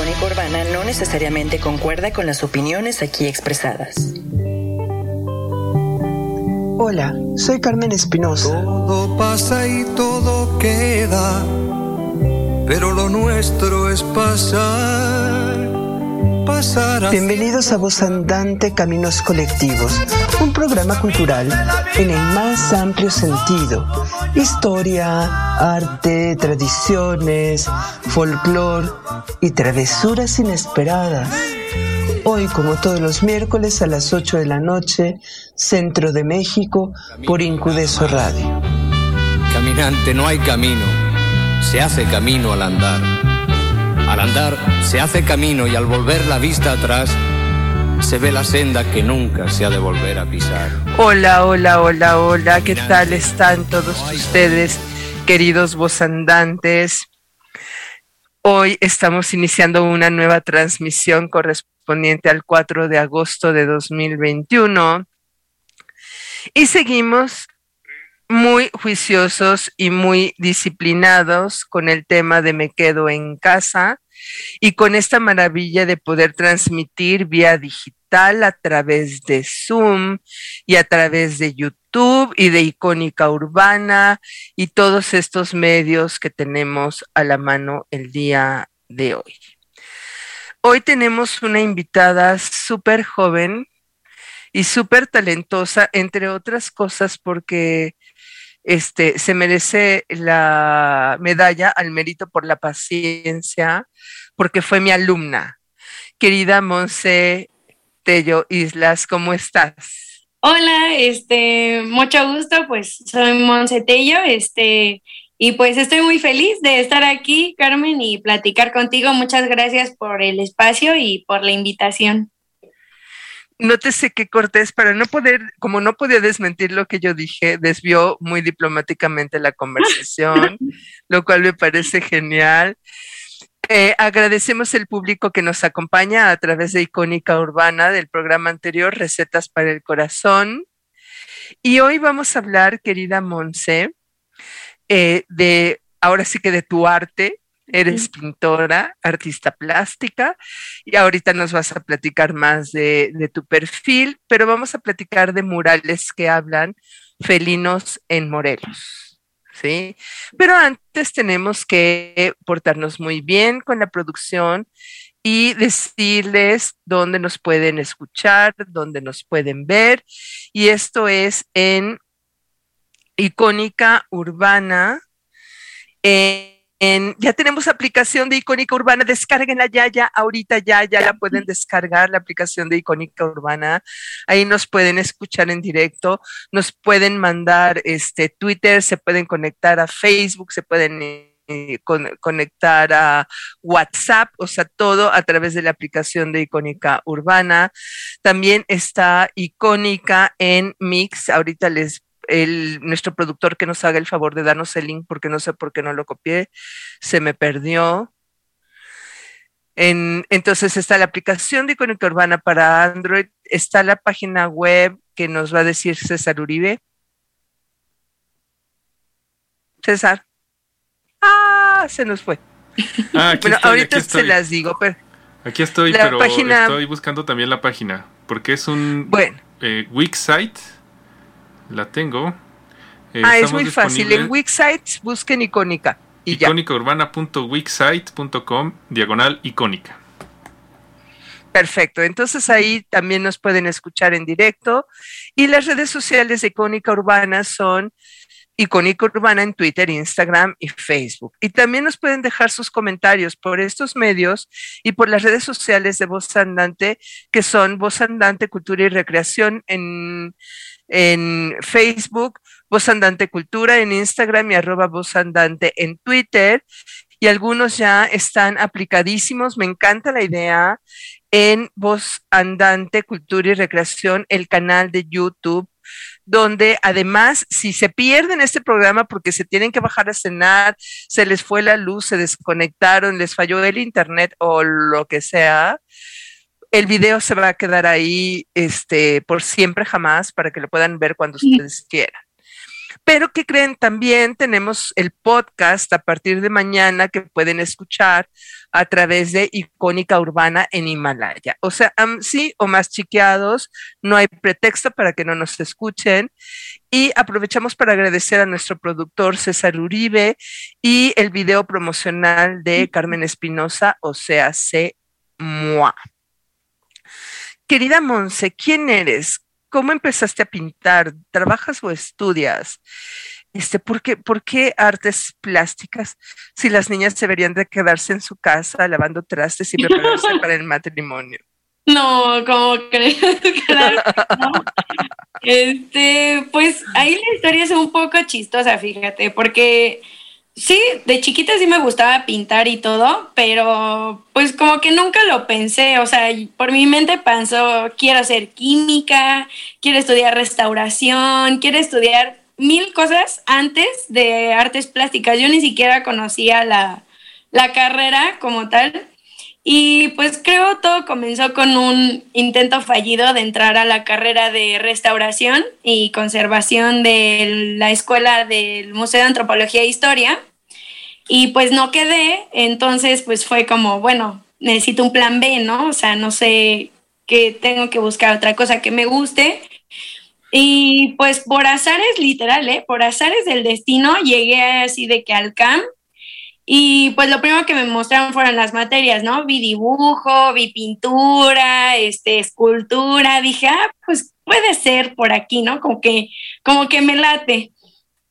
Icónica Urbana no necesariamente concuerda con las opiniones aquí expresadas. Hola, soy Carmen Espinosa. Todo pasa y todo queda, pero lo nuestro es pasar. Bienvenidos a Voz Andante Caminos Colectivos, un programa cultural en el más amplio sentido. Historia, arte, tradiciones, folclore y travesuras inesperadas. Hoy, como todos los miércoles a las 8 de la noche, Centro de México, por Incudeso Radio. Caminante, no hay camino, se hace camino al andar. Al andar se hace camino y al volver la vista atrás, se ve la senda que nunca se ha de volver a pisar. Hola, hola, hola, hola, ¿qué tal están todos ustedes, queridos vozandantes? Hoy estamos iniciando una nueva transmisión correspondiente al 4 de agosto de 2021 y seguimos muy juiciosos y muy disciplinados con el tema de me quedo en casa y con esta maravilla de poder transmitir vía digital a través de Zoom y a través de YouTube y de Icónica Urbana y todos estos medios que tenemos a la mano el día de hoy. Hoy tenemos una invitada súper joven y súper talentosa, entre otras cosas porque este, se merece la medalla al mérito por la paciencia, porque fue mi alumna. Querida Monse Tello Islas, ¿cómo estás? Hola, este, mucho gusto, pues soy Monse Tello, este, y pues estoy muy feliz de estar aquí, Carmen, y platicar contigo. Muchas gracias por el espacio y por la invitación nótese que Cortés, para no poder, como no podía desmentir lo que yo dije, desvió muy diplomáticamente la conversación, lo cual me parece genial. Eh, agradecemos el público que nos acompaña a través de Icónica Urbana del programa anterior, Recetas para el Corazón. Y hoy vamos a hablar, querida Monse, eh, de, ahora sí que de tu arte, Eres pintora, artista plástica y ahorita nos vas a platicar más de, tu perfil, pero vamos a platicar de murales que hablan felinos en Morelos. ¿Sí? Pero antes tenemos que portarnos muy bien con la producción y decirles dónde nos pueden escuchar, dónde nos pueden ver. Y esto es en Icónica Urbana. En ya tenemos aplicación de Icónica Urbana, descarguenla ya, ya, ahorita ya, ya la pueden descargar, la aplicación de Icónica Urbana. Ahí nos pueden escuchar en directo, nos pueden mandar este Twitter, se pueden conectar a Facebook, se pueden eh, conectar a WhatsApp, o sea, todo a través de la aplicación de Icónica Urbana. También está Icónica en Mix, ahorita les nuestro productor que nos haga el favor de darnos el link porque no sé por qué no lo copié, se me perdió. entonces está la aplicación de Icónica Urbana para Android, está la página web que nos va a decir César Uribe. César. Ah, se nos fue. Ah, bueno, ahorita se las digo, pero aquí estoy, pero estoy buscando también la página porque es un bueno. Eh, site la tengo. Eh, ah, es muy fácil. En Wixsite busquen icónica. Y icónicaurbana.wixsite.com diagonal icónica. Perfecto, entonces ahí también nos pueden escuchar en directo y las redes sociales de Icónica Urbana son Icónica Urbana en Twitter, Instagram y Facebook. Y también nos pueden dejar sus comentarios por estos medios y por las redes sociales de Voz Andante, que son Voz Andante Cultura y Recreación en en Facebook, Voz Andante Cultura, en Instagram y arroba Voz Andante en Twitter. Y algunos ya están aplicadísimos. Me encanta la idea en Voz Andante Cultura y Recreación, el canal de YouTube donde además, si se pierden este programa porque se tienen que bajar a cenar, se les fue la luz, se desconectaron, les falló el internet o lo que sea, el video se va a quedar ahí este, por siempre jamás para que lo puedan ver cuando ustedes quieran. Pero que creen, también tenemos el podcast a partir de mañana que pueden escuchar a través de Icónica Urbana en Himalaya. O sea, sí o más chiqueados, no hay pretexto para que no nos escuchen. Y aprovechamos para agradecer a nuestro productor César Uribe y el video promocional de Carmen Espinosa, o sea, C. Moi. Querida Monse, ¿quién eres? ¿Cómo empezaste a pintar? ¿Trabajas o estudias? Este, ¿por, qué, ¿Por qué artes plásticas si las niñas deberían de quedarse en su casa lavando trastes y prepararse para el matrimonio? No, como crees, Este, pues ahí la historia es un poco chistosa, fíjate, porque sí, de chiquita sí me gustaba pintar y todo, pero pues como que nunca lo pensé, o sea, por mi mente pasó, quiero hacer química, quiero estudiar restauración, quiero estudiar mil cosas antes de artes plásticas. Yo ni siquiera conocía la, la carrera como tal. Y pues creo todo comenzó con un intento fallido de entrar a la carrera de restauración y conservación de la Escuela del Museo de Antropología e Historia. Y pues no quedé, entonces pues fue como, bueno, necesito un plan B, ¿no? O sea, no sé que tengo que buscar otra cosa que me guste. Y pues por azares literal, ¿eh? Por azares del destino llegué así de que al CAM y pues lo primero que me mostraron fueron las materias, ¿no? Vi dibujo, vi pintura, este, escultura, dije, ah, pues puede ser por aquí, ¿no? Como que, como que me late.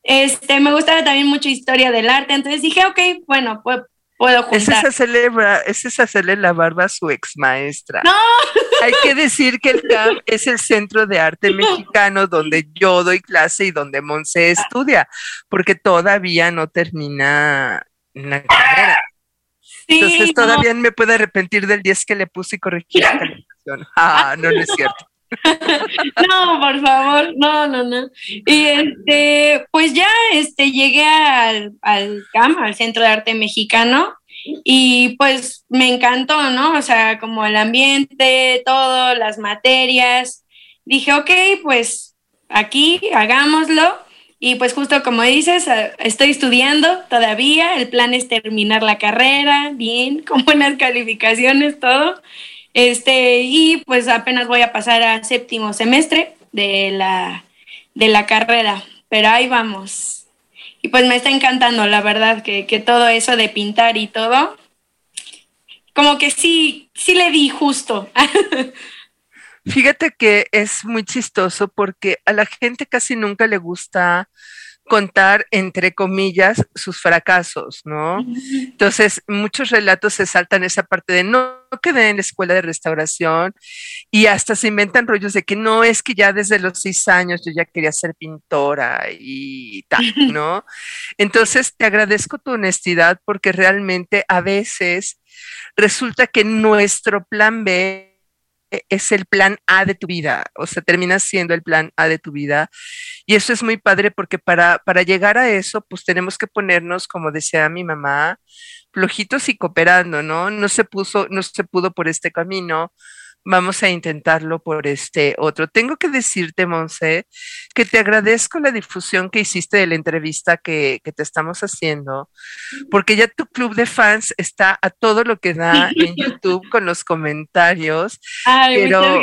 Este, me gustaba también mucho historia del arte, entonces dije, ok, bueno, pues puedo juntar. Ese se celebra, se hacerle la barba a su ex maestra. No. Hay que decir que el CAM es el Centro de Arte Mexicano donde yo doy clase y donde Monse estudia, porque todavía no termina la carrera. Entonces todavía me puedo arrepentir del 10 que le puse y corregir la calificación. Ah, no, no es cierto. no, por favor, no, no, no. Y este, pues ya este, llegué al, al CAM, al Centro de Arte Mexicano, y pues me encantó, ¿no? O sea, como el ambiente, todo, las materias. Dije, ok, pues aquí hagámoslo. Y pues justo como dices, estoy estudiando todavía, el plan es terminar la carrera, bien, con buenas calificaciones, todo. Este, y pues apenas voy a pasar a séptimo semestre de la, de la carrera, pero ahí vamos. Y pues me está encantando, la verdad, que, que todo eso de pintar y todo, como que sí, sí le di justo. Fíjate que es muy chistoso porque a la gente casi nunca le gusta contar, entre comillas, sus fracasos, ¿no? Entonces, muchos relatos se saltan esa parte de no quedé en la escuela de restauración y hasta se inventan rollos de que no es que ya desde los seis años yo ya quería ser pintora y tal, ¿no? Entonces, te agradezco tu honestidad porque realmente a veces resulta que nuestro plan B es el plan A de tu vida, o sea, termina siendo el plan A de tu vida. Y eso es muy padre porque para, para llegar a eso, pues tenemos que ponernos, como decía mi mamá, flojitos y cooperando, ¿no? No se puso, no se pudo por este camino, vamos a intentarlo por este otro. Tengo que decirte, Monse, que te agradezco la difusión que hiciste de la entrevista que, te estamos haciendo, porque ya tu club de fans está a todo lo que da en YouTube con los comentarios. Ay, pero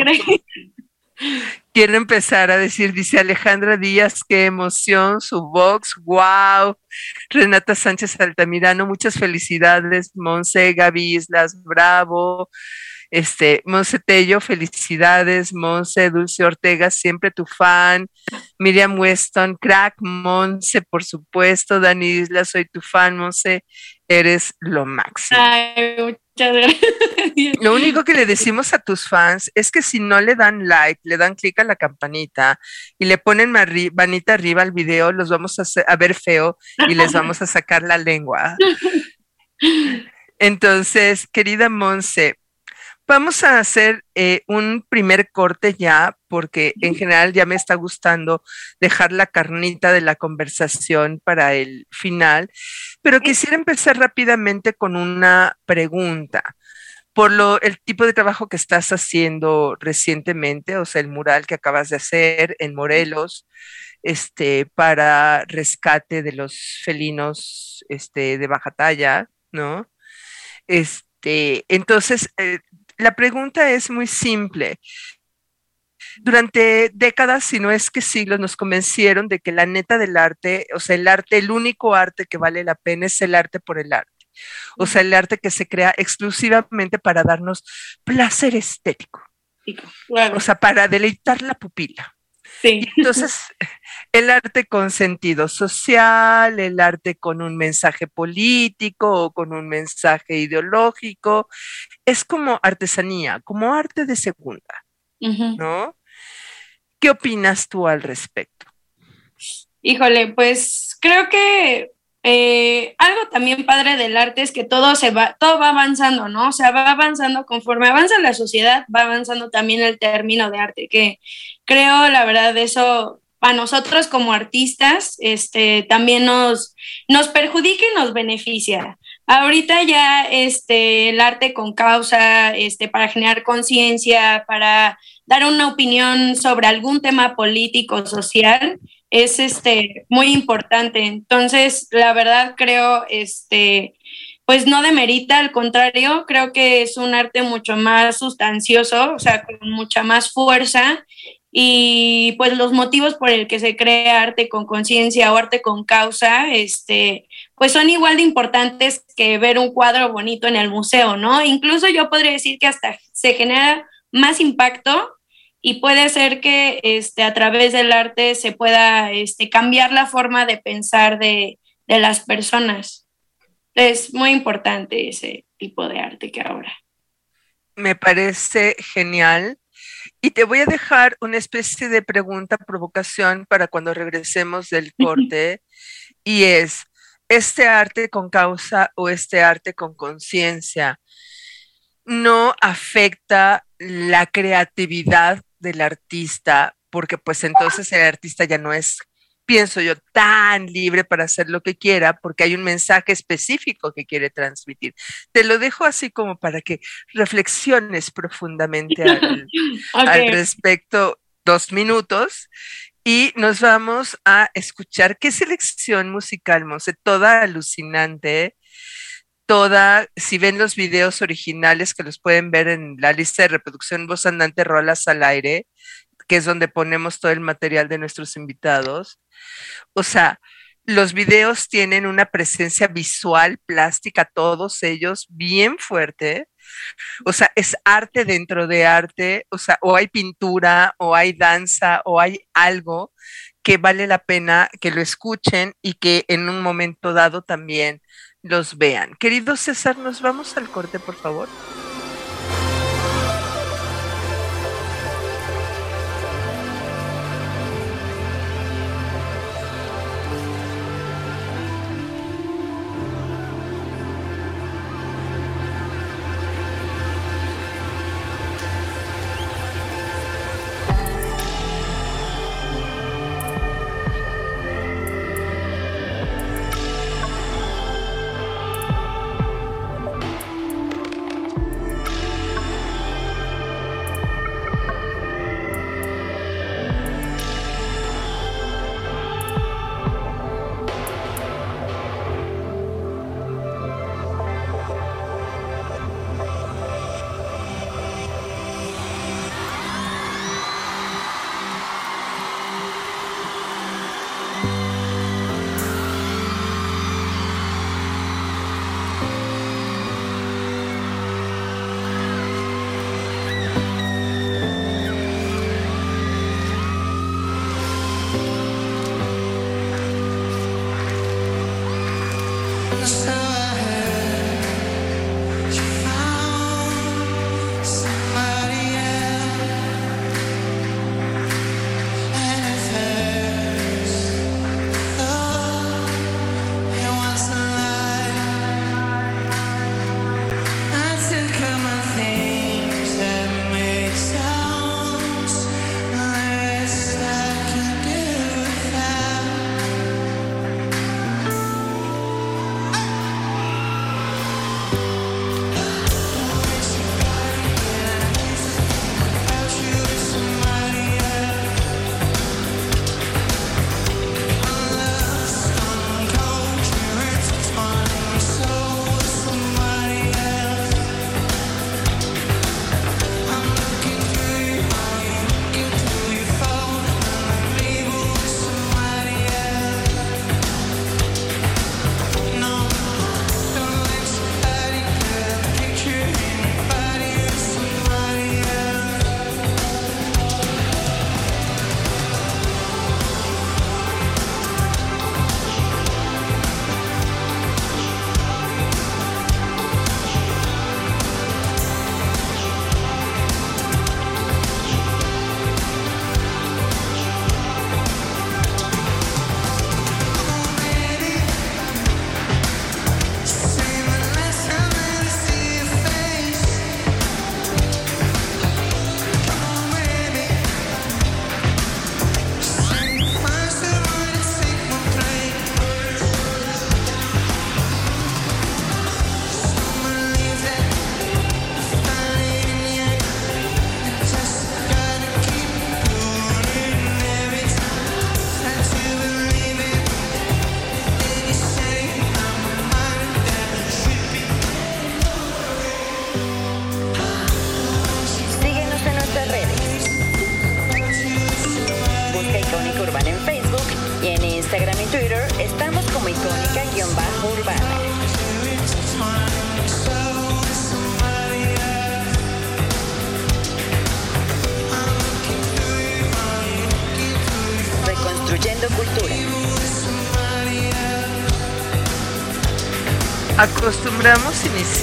quiero empezar a decir, dice Alejandra Díaz, qué emoción, su box, wow. Renata Sánchez Altamirano, muchas felicidades, Monse, Gaby Islas, bravo. Este, Monse Tello, felicidades, Monse, Dulce Ortega, siempre tu fan, Miriam Weston, crack, Monse, por supuesto, Dani Isla, soy tu fan, Monse, eres lo máximo. Ay, muchas gracias. Lo único que le decimos a tus fans es que si no le dan like, le dan clic a la campanita y le ponen manita arriba al video, los vamos a, a ver feo y les vamos a sacar la lengua. Entonces, querida Monse, Vamos a hacer eh, un primer corte ya, porque en general ya me está gustando dejar la carnita de la conversación para el final, pero quisiera empezar rápidamente con una pregunta. por lo, el tipo de trabajo que estás haciendo recientemente, o sea, el mural que acabas de hacer en Morelos, este, para rescate de los felinos este, de baja talla, ¿no? Este, entonces, eh, la pregunta es muy simple. Durante décadas, si no es que siglos, nos convencieron de que la neta del arte, o sea, el arte, el único arte que vale la pena es el arte por el arte. O sea, el arte que se crea exclusivamente para darnos placer estético. O sea, para deleitar la pupila. Sí. entonces, el arte con sentido social, el arte con un mensaje político o con un mensaje ideológico, es como artesanía, como arte de segunda, ¿no? ¿Qué opinas tú al respecto? Híjole, pues creo que eh, algo también padre del arte es que todo se va, todo va avanzando, ¿no? O sea, va avanzando conforme avanza la sociedad, va avanzando también el término de arte, que creo, la verdad, eso a nosotros como artistas, este, también nos, nos perjudica y nos beneficia. Ahorita ya este, el arte con causa, este, para generar conciencia, para dar una opinión sobre algún tema político, social, es este, muy importante. Entonces, la verdad creo, este, pues no demerita, al contrario, creo que es un arte mucho más sustancioso, o sea, con mucha más fuerza y pues los motivos por el que se crea arte con conciencia o arte con causa, este, pues son igual de importantes que ver un cuadro bonito en el museo, ¿no? Incluso yo podría decir que hasta se genera más impacto y puede ser que este, a través del arte se pueda este, cambiar la forma de pensar de, de las personas. Es muy importante ese tipo de arte que ahora. Me parece genial. Y te voy a dejar una especie de pregunta, provocación para cuando regresemos del corte. y es, ¿este arte con causa o este arte con conciencia no afecta la creatividad del artista, porque pues entonces el artista ya no es, pienso yo, tan libre para hacer lo que quiera, porque hay un mensaje específico que quiere transmitir. Te lo dejo así como para que reflexiones profundamente al, respecto dos minutos y nos vamos a escuchar qué selección musical, Monse, toda alucinante toda, si ven los videos originales que los pueden ver en la lista de reproducción Voz Andante Rolas al Aire, que es donde ponemos todo el material de nuestros invitados. O sea, los videos tienen una presencia visual, plástica, todos ellos, bien fuerte. O sea, es arte dentro de arte, o sea, o hay pintura, o hay danza, o hay algo que vale la pena que lo escuchen y que en un momento dado también los vean. Querido César, nos vamos al corte, por favor.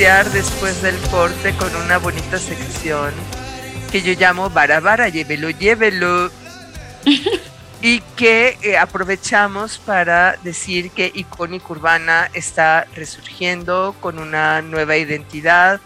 Iniciar después del corte con una bonita sección que yo llamo Barabara, llévelo, llévelo. y que eh, aprovechamos para decir que Icónica Urbana está resurgiendo con una nueva identidad.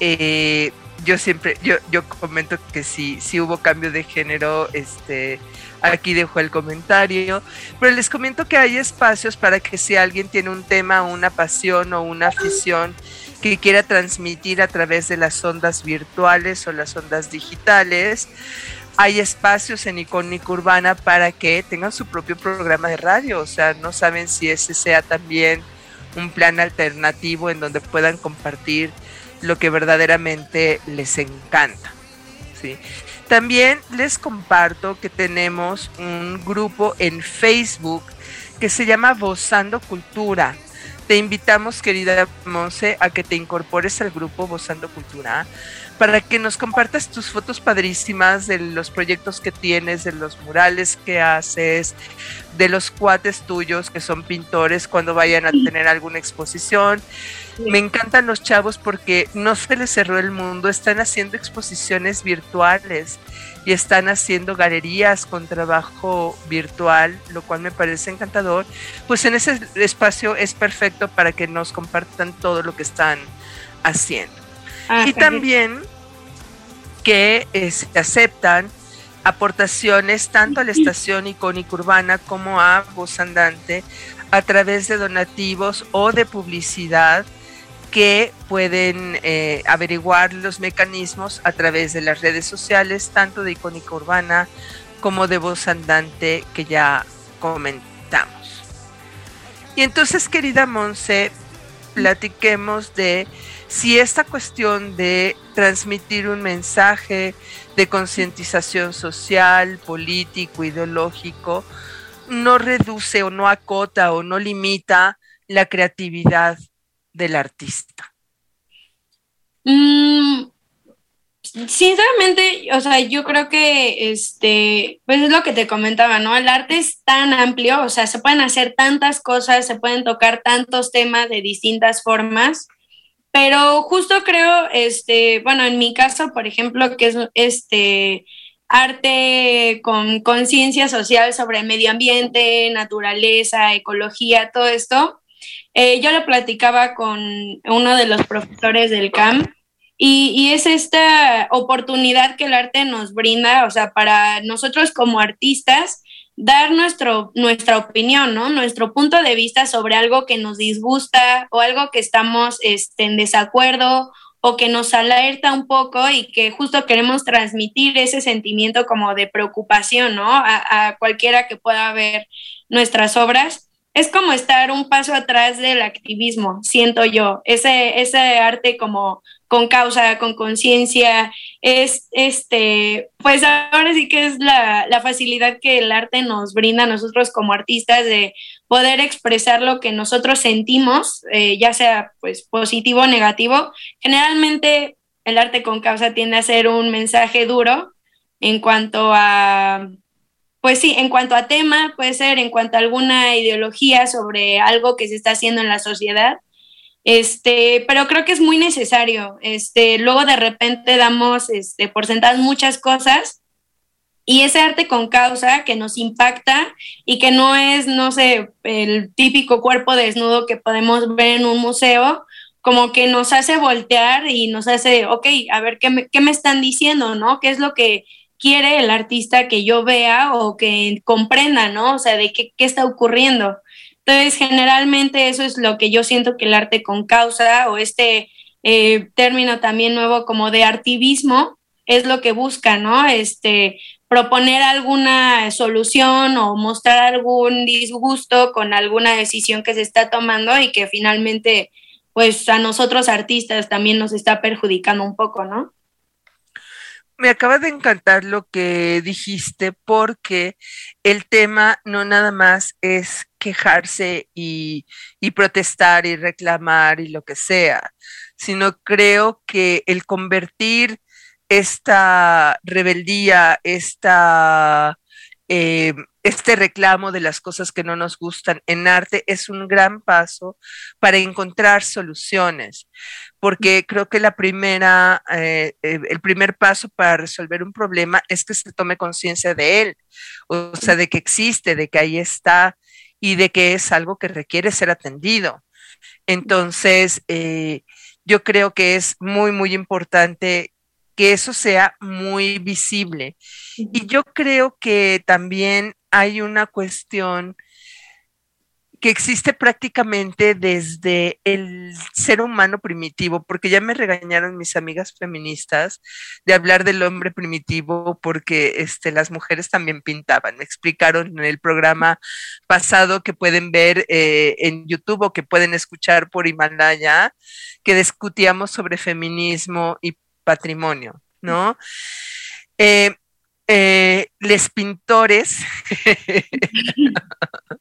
Eh, yo siempre, yo, yo comento que sí, sí hubo cambio de género, este, aquí dejo el comentario, pero les comento que hay espacios para que si alguien tiene un tema, una pasión o una afición que quiera transmitir a través de las ondas virtuales o las ondas digitales, hay espacios en Icónica Urbana para que tengan su propio programa de radio, o sea, no saben si ese sea también un plan alternativo en donde puedan compartir lo que verdaderamente les encanta. ¿sí? También les comparto que tenemos un grupo en Facebook que se llama Vozando Cultura. Te invitamos, querida Monse, a que te incorpores al grupo Vozando Cultura para que nos compartas tus fotos padrísimas de los proyectos que tienes, de los murales que haces, de los cuates tuyos que son pintores cuando vayan a tener alguna exposición. Me encantan los chavos porque no se les cerró el mundo, están haciendo exposiciones virtuales y están haciendo galerías con trabajo virtual, lo cual me parece encantador. Pues en ese espacio es perfecto para que nos compartan todo lo que están haciendo. Ah, y también que eh, se aceptan aportaciones tanto a la estación icónica urbana como a Voz Andante a través de donativos o de publicidad que pueden eh, averiguar los mecanismos a través de las redes sociales, tanto de Icónica Urbana como de Voz Andante que ya comentamos. Y entonces, querida Monse, platiquemos de si esta cuestión de transmitir un mensaje de concientización social, político, ideológico, no reduce o no acota o no limita la creatividad del artista. Mm, sinceramente, o sea, yo creo que este, pues es lo que te comentaba, ¿no? El arte es tan amplio, o sea, se pueden hacer tantas cosas, se pueden tocar tantos temas de distintas formas pero justo creo, este, bueno, en mi caso, por ejemplo, que es este arte con conciencia social sobre medio ambiente, naturaleza, ecología, todo esto, eh, yo lo platicaba con uno de los profesores del CAM y, y, es esta oportunidad que el arte nos brinda, o sea, para nosotros como artistas, dar nuestro, nuestra opinión, ¿no? Nuestro punto de vista sobre algo que nos disgusta o algo que estamos este, en desacuerdo o que nos alerta un poco y que justo queremos transmitir ese sentimiento como de preocupación, ¿no? A, a cualquiera que pueda ver nuestras obras. Es como estar un paso atrás del activismo, siento yo, ese, ese arte como con causa, con conciencia, es este, pues ahora sí que es la, facilidad que el arte nos brinda a nosotros como artistas de poder expresar lo que nosotros sentimos, eh, ya sea pues positivo o negativo. Generalmente el arte con causa tiende a ser un mensaje duro en cuanto a, pues sí, en cuanto a tema, puede ser en cuanto a alguna ideología sobre algo que se está haciendo en la sociedad este, pero creo que es muy necesario. Este, luego de repente damos este, por sentadas muchas cosas y ese arte con causa que nos impacta y que no es, no sé, el típico cuerpo desnudo que podemos ver en un museo, como que nos hace voltear y nos hace, ok, a ver, ¿qué me, qué me están diciendo, no? ¿Qué es lo que quiere el artista que yo vea o que comprenda, ¿no? O sea, de qué, qué está ocurriendo. Entonces, generalmente eso es lo que yo siento que el arte con causa o este eh, término también nuevo como de artivismo es lo que busca, ¿no? Este, proponer alguna solución o mostrar algún disgusto con alguna decisión que se está tomando y que finalmente, pues a nosotros artistas también nos está perjudicando un poco, ¿no? Me acaba de encantar lo que dijiste porque el tema no nada más es quejarse y, protestar y reclamar y lo que sea, sino creo que el convertir esta rebeldía, esta eh, este reclamo de las cosas que no nos gustan en arte es un gran paso para encontrar soluciones, porque creo que la primera, eh, eh, el primer paso para resolver un problema es que se tome conciencia de él, o sea, de que existe, de que ahí está y de que es algo que requiere ser atendido. Entonces, yo creo que es muy, muy importante que eso sea muy visible. Y yo creo que también hay una cuestión que existe prácticamente desde el ser humano primitivo, porque ya me regañaron mis amigas feministas de hablar del hombre primitivo porque este, las mujeres también pintaban. Me explicaron en el programa pasado que pueden ver eh, en YouTube o que pueden escuchar por Himalaya, que discutíamos sobre feminismo y patrimonio, ¿no? Eh, eh, les pintores,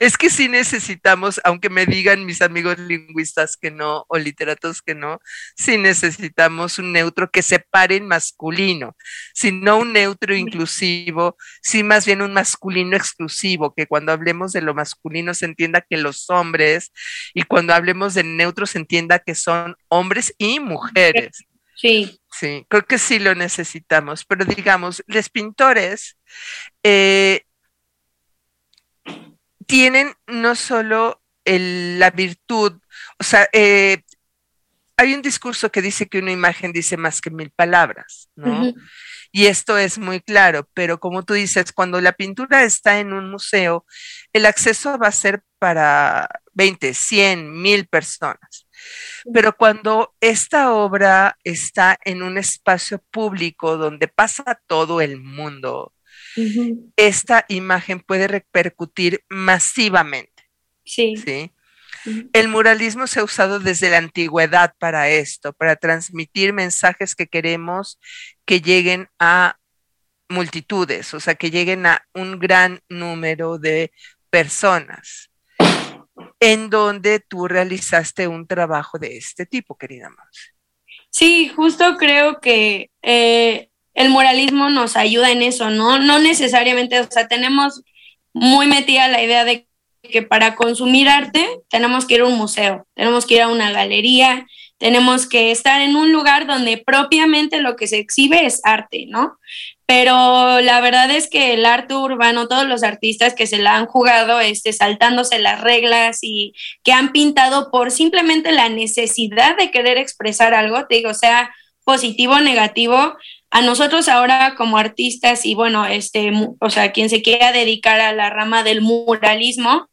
es que sí necesitamos, aunque me digan mis amigos lingüistas que no o literatos que no, sí necesitamos un neutro que separe en masculino, si no un neutro inclusivo, sí más bien un masculino exclusivo, que cuando hablemos de lo masculino se entienda que los hombres y cuando hablemos de neutro se entienda que son hombres y mujeres. Sí. Sí, creo que sí lo necesitamos, pero digamos, los pintores eh, tienen no solo la virtud, o sea, eh, hay un discurso que dice que una imagen dice más que mil palabras, ¿no? Y esto es muy claro, pero como tú dices, cuando la pintura está en un museo, el acceso va a ser para 20, 100, mil personas. Pero cuando esta obra está en un espacio público donde pasa todo el mundo, esta imagen puede repercutir masivamente. Sí. El muralismo se ha usado desde la antigüedad para esto, para transmitir mensajes que queremos que lleguen a multitudes, o sea, que lleguen a un gran número de personas en donde tú realizaste un trabajo de este tipo, querida Monse. Sí, justo creo que eh, el moralismo nos ayuda en eso, ¿no? No necesariamente, o sea, tenemos muy metida la idea de que para consumir arte tenemos que ir a un museo, tenemos que ir a una galería, tenemos que estar en un lugar donde propiamente lo que se exhibe es arte, ¿no? Pero la verdad es que el arte urbano, todos los artistas que se la han jugado, este, saltándose las reglas y que han pintado por simplemente la necesidad de querer expresar algo, te digo, sea positivo o negativo, a nosotros ahora como artistas y bueno, este, o sea, quien se quiera dedicar a la rama del muralismo,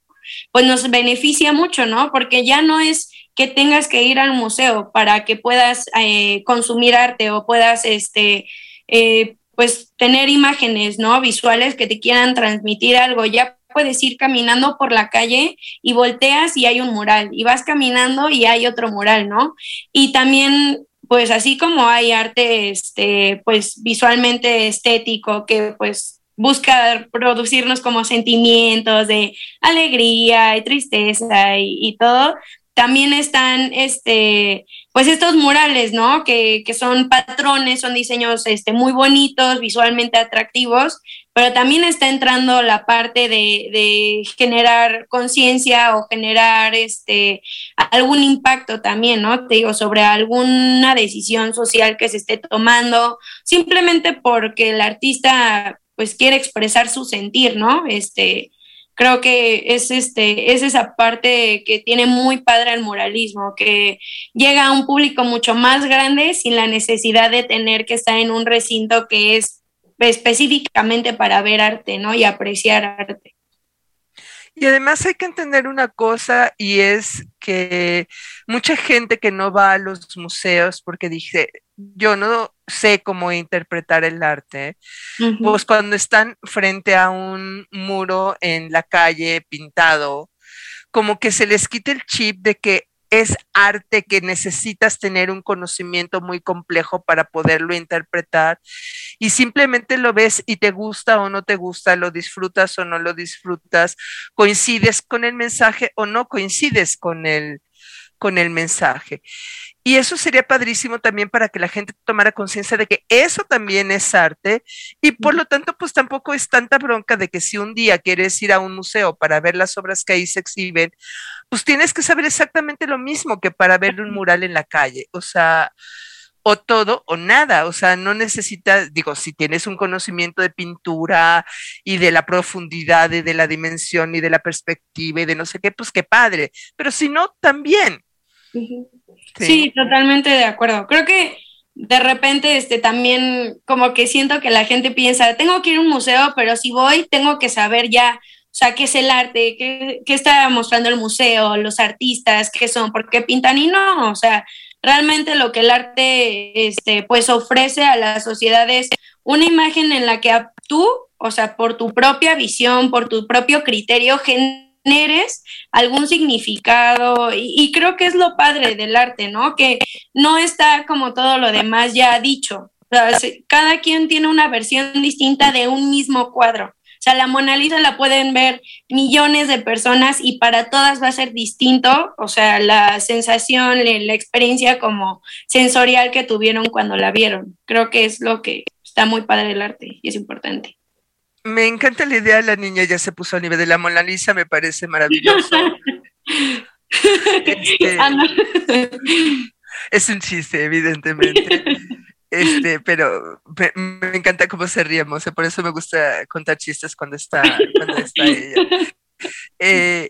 pues nos beneficia mucho, ¿no? Porque ya no es que tengas que ir al museo para que puedas eh, consumir arte o puedas, este, eh, pues, tener imágenes, ¿no? Visuales que te quieran transmitir algo. Ya puedes ir caminando por la calle y volteas y hay un mural, y vas caminando y hay otro mural, ¿no? Y también pues así como hay arte, este, pues visualmente estético, que pues busca producirnos como sentimientos de alegría y tristeza y, todo, también están este pues estos murales, ¿no? Que, son patrones, son diseños este, muy bonitos, visualmente atractivos, pero también está entrando la parte de, generar conciencia o generar este, algún impacto también, ¿no? Te digo, sobre alguna decisión social que se esté tomando, simplemente porque el artista pues quiere expresar su sentir, ¿no? Este, creo que es, este, es esa parte que tiene muy padre el muralismo, que llega a un público mucho más grande sin la necesidad de tener que estar en un recinto que es específicamente para ver arte, ¿no? Y apreciar arte. Y además hay que entender una cosa y es que mucha gente que no va a los museos porque dice, yo no sé cómo interpretar el arte, pues cuando están frente a un muro en la calle pintado, como que se les quita el chip de que es arte que necesitas tener un conocimiento muy complejo para poderlo interpretar. Y simplemente lo ves y te gusta o no te gusta, lo disfrutas o no lo disfrutas, coincides con el mensaje o no coincides con el, con el mensaje. Y eso sería padrísimo también para que la gente tomara conciencia de que eso también es arte y por lo tanto pues tampoco es tanta bronca de que si un día quieres ir a un museo para ver las obras que ahí se exhiben, pues tienes que saber exactamente lo mismo que para ver un mural en la calle. O sea, o todo o nada, o sea, no necesitas, digo, si tienes un conocimiento de pintura y de la profundidad y de la dimensión y de la perspectiva y de no sé qué, pues qué padre, pero si no, también. Sí. totalmente de acuerdo. Creo que de repente este también como que siento que la gente piensa, tengo que ir a un museo, pero si voy tengo que saber ya, o sea, qué es el arte, qué, qué está mostrando el museo, los artistas, qué son, por qué pintan y no, o sea, realmente lo que el arte este, pues ofrece a la sociedad es una imagen en la que tú, o sea, por tu propia visión, por tu propio criterio, generes algún significado y, creo que es lo padre del arte, ¿no? Que no está como todo lo demás ya dicho. Cada quien tiene una versión distinta de un mismo cuadro. O sea, la Mona Lisa la pueden ver millones de personas y para todas va a ser distinto, o sea, la sensación, la experiencia como sensorial que tuvieron cuando la vieron. Creo que es lo que está muy padre el arte y es importante. Me encanta la idea, la niña ya se puso a nivel de la Mona Lisa, me parece maravilloso. Este, ah, es un chiste, evidentemente. Este, pero me, encanta cómo se ríemos, por eso me gusta contar chistes cuando está, cuando está ella. Eh,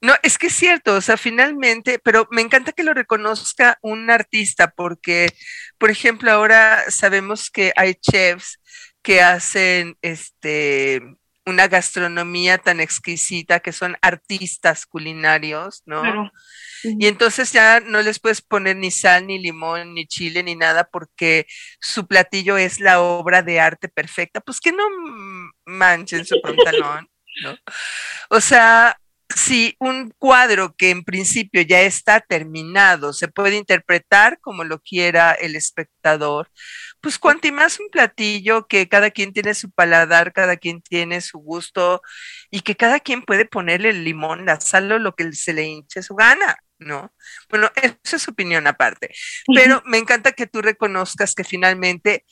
no, es que es cierto, o sea, finalmente, pero me encanta que lo reconozca un artista, porque, por ejemplo, ahora sabemos que hay chefs que hacen este una gastronomía tan exquisita que son artistas culinarios, ¿no? Y entonces ya no les puedes poner ni sal, ni limón, ni chile, ni nada, porque su platillo es la obra de arte perfecta. Pues que no manchen su pantalón, ¿no? O sea, si un cuadro que en principio ya está terminado se puede interpretar como lo quiera el espectador, pues cuanto más un platillo que cada quien tiene su paladar, cada quien tiene su gusto y que cada quien puede ponerle el limón, la sal o lo que se le hinche su gana. ¿no? Bueno, esa es su opinión aparte, pero me encanta que tú reconozcas que finalmente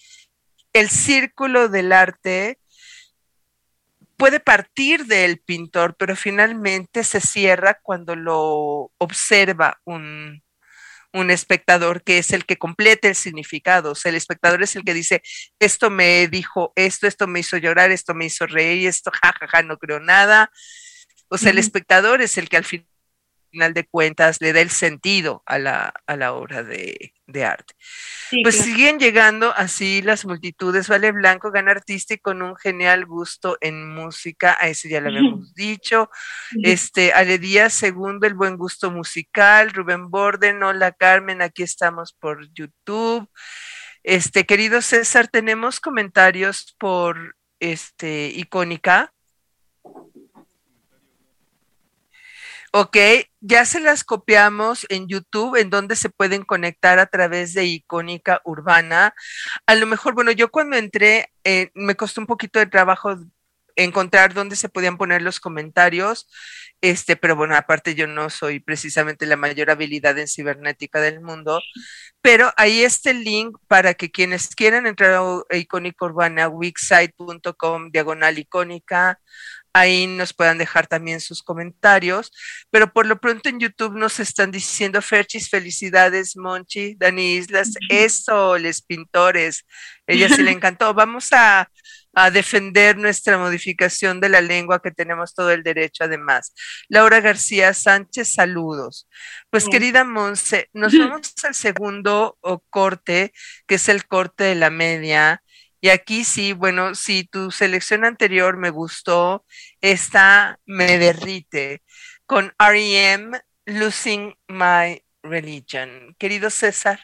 el círculo del arte puede partir del pintor, pero finalmente se cierra cuando lo observa un, un espectador que es el que complete el significado. O sea, el espectador es el que dice, esto me dijo esto, esto me hizo llorar, esto me hizo reír, esto jajaja, no creo nada. O sea, el espectador es el que al final final de cuentas le da el sentido a la, a la obra de, arte. pues siguen llegando así las multitudes. Vale Blanco gana artista y con un genial gusto en música, a eso ya lo habíamos dicho. Este, Ale Díaz, segundo, el buen gusto musical. Rubén Borden, hola Carmen, aquí estamos por YouTube. Este, querido César, tenemos comentarios por este icónica. Ok, ya se las copiamos en YouTube, en donde se pueden conectar a través de Icónica Urbana. A lo mejor, bueno, yo cuando entré, eh, me costó un poquito de trabajo encontrar dónde se podían poner los comentarios, este, pero bueno, aparte yo no soy precisamente la mayor habilidad en cibernética del mundo, pero ahí está el link para que quienes quieran entrar a Icónica Urbana, wixsite.com, diagonal icónica, ahí nos puedan dejar también sus comentarios, pero por lo pronto en YouTube nos están diciendo Ferchis, felicidades, Monchi, Dani Islas, eso, les pintores, ella sí le encantó. Vamos a, a, defender nuestra modificación de la lengua que tenemos todo el derecho además. Laura García Sánchez, saludos. Pues querida Monse, nos vamos al segundo corte, que es el corte de la media y aquí sí, bueno, si tu selección anterior me gustó, esta me derrite con REM Losing My Religion. Querido César.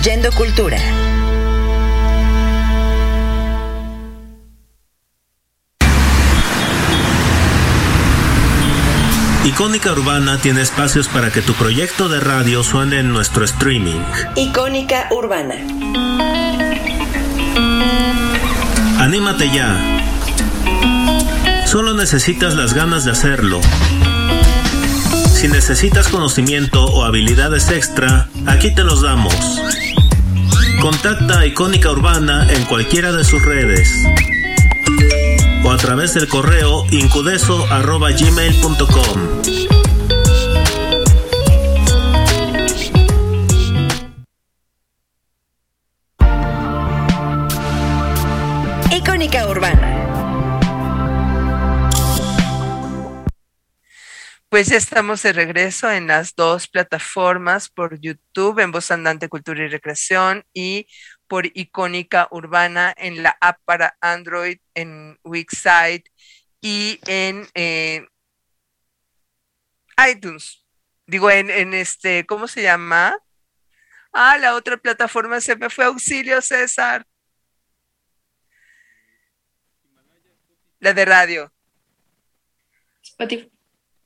Reconstruyendo Cultura. Icónica Urbana tiene espacios para que tu proyecto de radio suene en nuestro streaming. Icónica Urbana. Anímate ya. Solo necesitas las ganas de hacerlo. Si necesitas conocimiento o habilidades extra, aquí te los damos. Contacta a Icónica Urbana en cualquiera de sus redes o a través del correo incudeso.gmail.com. Pues ya estamos de regreso en las dos plataformas, por YouTube, en Voz Andante Cultura y Recreación, y por Icónica Urbana en la app para Android, en Wixsite y en eh, iTunes. Digo, en, en este, ¿cómo se llama? Ah, la otra plataforma se me fue auxilio, César. La de radio. Spotify.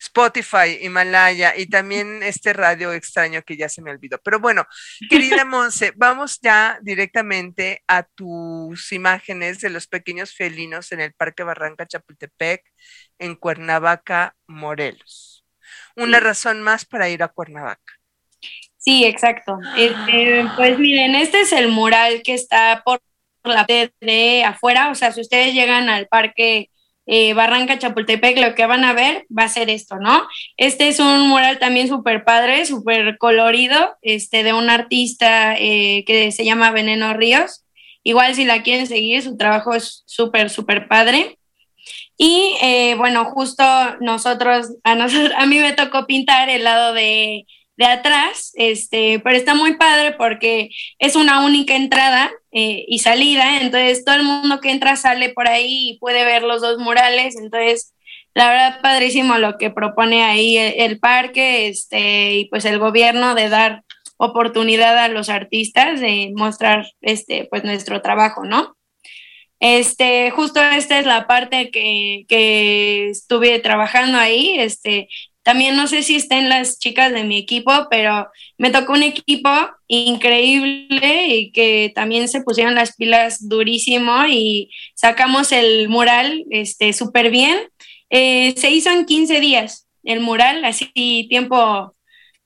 Spotify, Himalaya y también este radio extraño que ya se me olvidó. Pero bueno, querida Monse, vamos ya directamente a tus imágenes de los pequeños felinos en el Parque Barranca Chapultepec, en Cuernavaca, Morelos. Una razón más para ir a Cuernavaca. Sí, exacto. Este, pues miren, este es el mural que está por la de afuera, o sea, si ustedes llegan al parque eh, Barranca Chapultepec, lo que van a ver va a ser esto, ¿no? Este es un mural también súper padre, súper colorido, este, de un artista eh, que se llama Veneno Ríos. Igual si la quieren seguir, su trabajo es súper, súper padre. Y eh, bueno, justo nosotros, a nosotros, a mí me tocó pintar el lado de de atrás, este, pero está muy padre porque es una única entrada eh, y salida, entonces todo el mundo que entra sale por ahí y puede ver los dos murales, entonces la verdad padrísimo lo que propone ahí el, parque este, y pues el gobierno de dar oportunidad a los artistas de mostrar este, pues nuestro trabajo, ¿no? Este, justo esta es la parte que, que estuve trabajando ahí, este, también no sé si estén las chicas de mi equipo, pero me tocó un equipo increíble y que también se pusieron las pilas durísimo y sacamos el mural este súper bien. Eh, se hizo en 15 días el mural, así tiempo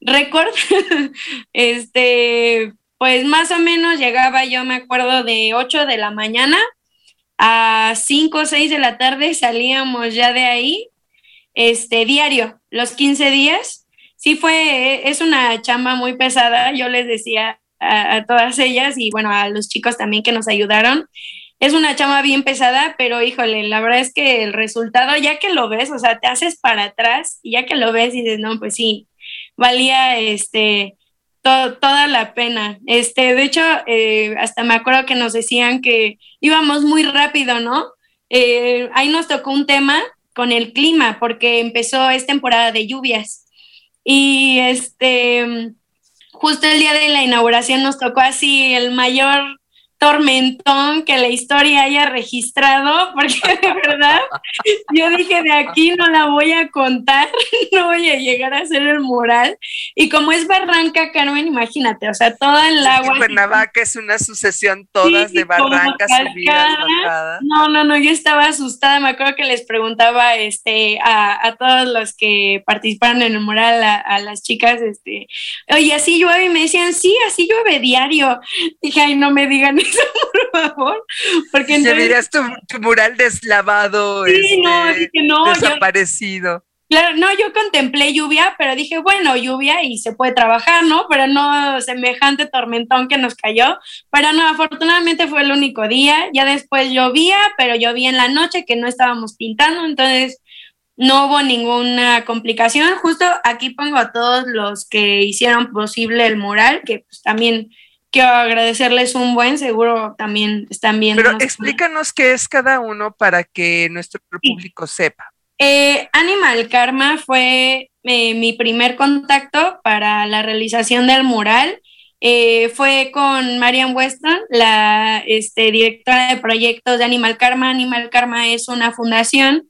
récord. este, pues más o menos llegaba, yo me acuerdo, de 8 de la mañana a 5 o 6 de la tarde salíamos ya de ahí este, diario, los 15 días. Sí fue, es una chamba muy pesada, yo les decía a, todas ellas y bueno, a los chicos también que nos ayudaron. Es una chamba bien pesada, pero híjole, la verdad es que el resultado, ya que lo ves, o sea, te haces para atrás y ya que lo ves y dices, no, pues sí, valía este, toda la pena. Este, de hecho, eh, hasta me acuerdo que nos decían que íbamos muy rápido, ¿no? Eh, ahí nos tocó un tema con el clima, porque empezó, es temporada de lluvias. Y este, justo el día de la inauguración nos tocó así el mayor tormentón que la historia haya registrado, porque de verdad yo dije de aquí no la voy a contar, no voy a llegar a hacer el mural. Y como es Barranca, Carmen, imagínate, o sea, toda el agua. Cuernavaca es una sucesión todas de barrancas subidas, No, no, no, yo estaba asustada, me acuerdo que les preguntaba este, a, a todos los que participaron en el mural, a, las chicas, este, oye, así llueve, y me decían, sí, así llueve diario. Dije, ay, no me digan por favor. Porque entonces... tu, tu, mural deslavado, este, desaparecido. Claro, no, yo contemplé lluvia, pero dije, bueno, lluvia y se puede trabajar, ¿no? Pero no semejante tormentón que nos cayó. Pero no, afortunadamente fue el único día. Ya después llovía, pero llovía en la noche que no estábamos pintando, entonces no hubo ninguna complicación. Justo aquí pongo a todos los que hicieron posible el mural, que pues también quiero agradecerles un buen, seguro también están viendo. Pero explícanos qué es cada uno para que nuestro público sepa. Eh, Animal Karma fue eh, mi primer contacto para la realización del mural eh, fue con Marian Weston, la este, directora de proyectos de Animal Karma. Animal Karma es una fundación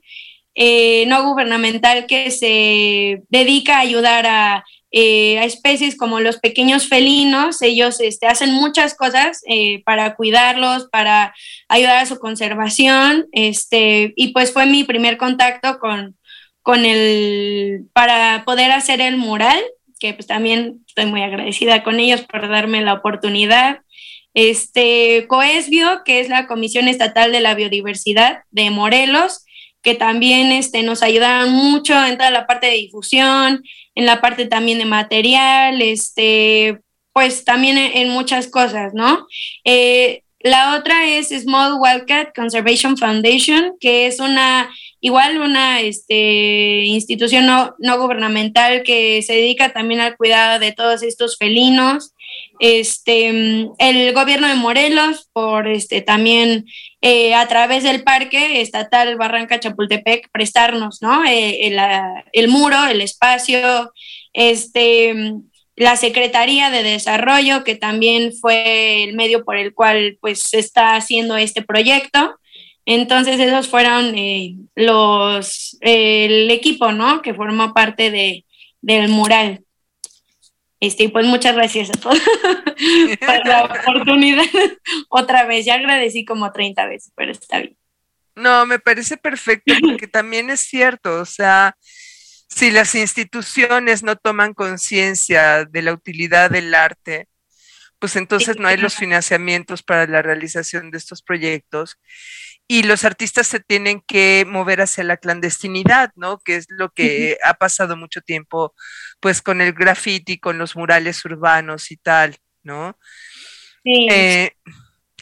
no gubernamental que se dedica a ayudar a, eh, especies como los pequeños felinos. Ellos este, hacen muchas cosas para cuidarlos, para ayudar a su conservación. Este, y pues fue mi primer contacto con, con el, para poder hacer el mural que pues también estoy muy agradecida con ellos por darme la oportunidad. Este, COESBIO, que es la Comisión Estatal de la Biodiversidad de Morelos, que también este, nos ayudaron mucho en toda la parte de difusión, en la parte también de material, este, pues también en, muchas cosas, ¿no? Eh, la otra es Small Wildcat Conservation Foundation, que es una Igual una este, institución no, gubernamental que se dedica también al cuidado de todos estos felinos. Este, el gobierno de Morelos, por este, también eh, a través del Parque Estatal Barranca Chapultepec, prestarnos ¿no? Eh, el, el, muro, el espacio, este, la Secretaría de Desarrollo, que también fue el medio por el cual pues, se está haciendo este proyecto. Entonces esos fueron eh, los, el equipo, ¿no? Que formó parte de, del mural. Este, y pues muchas gracias a todos por la oportunidad. Otra vez, ya agradecí como 30 veces, pero está bien. No, me parece perfecto porque también es cierto, o sea, si las instituciones no toman conciencia de la utilidad del arte, pues entonces no hay los financiamientos para la realización de estos proyectos y los artistas se tienen que mover hacia la clandestinidad, ¿no? Que es lo que ha pasado mucho tiempo, pues con el graffiti, con los murales urbanos y tal, ¿no? Sí. Eh,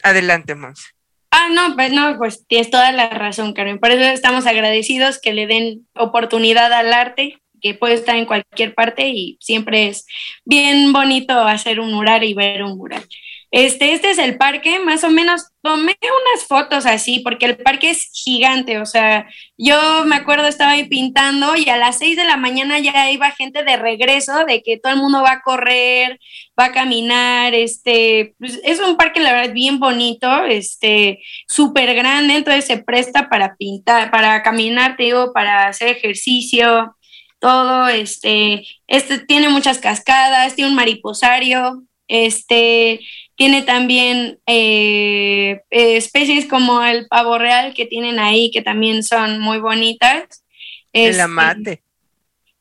adelante, Monse. Ah, no, pues no, pues tienes toda la razón, Karen. Por eso estamos agradecidos que le den oportunidad al arte, que puede estar en cualquier parte y siempre es bien bonito hacer un mural y ver un mural. Este, este es el parque, más o menos tomé unas fotos así, porque el parque es gigante, o sea, yo me acuerdo estaba ahí pintando y a las seis de la mañana ya iba gente de regreso, de que todo el mundo va a correr, va a caminar, este, pues, es un parque la verdad bien bonito, este, súper grande, entonces se presta para pintar, para caminar, te digo, para hacer ejercicio, todo, este, este tiene muchas cascadas, tiene un mariposario, este, tiene también eh, especies como el pavo real que tienen ahí, que también son muy bonitas. El este, amate.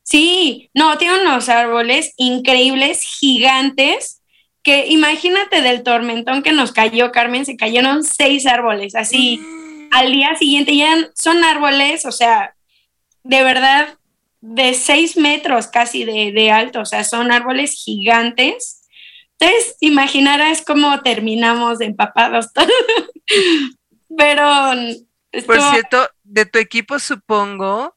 Sí, no, tiene unos árboles increíbles, gigantes, que imagínate del tormentón que nos cayó, Carmen, se cayeron seis árboles, así mm. al día siguiente ya son árboles, o sea, de verdad, de seis metros casi de, de alto, o sea, son árboles gigantes entonces, imaginarás cómo terminamos empapados todos. Pero. Por cierto, de tu equipo supongo,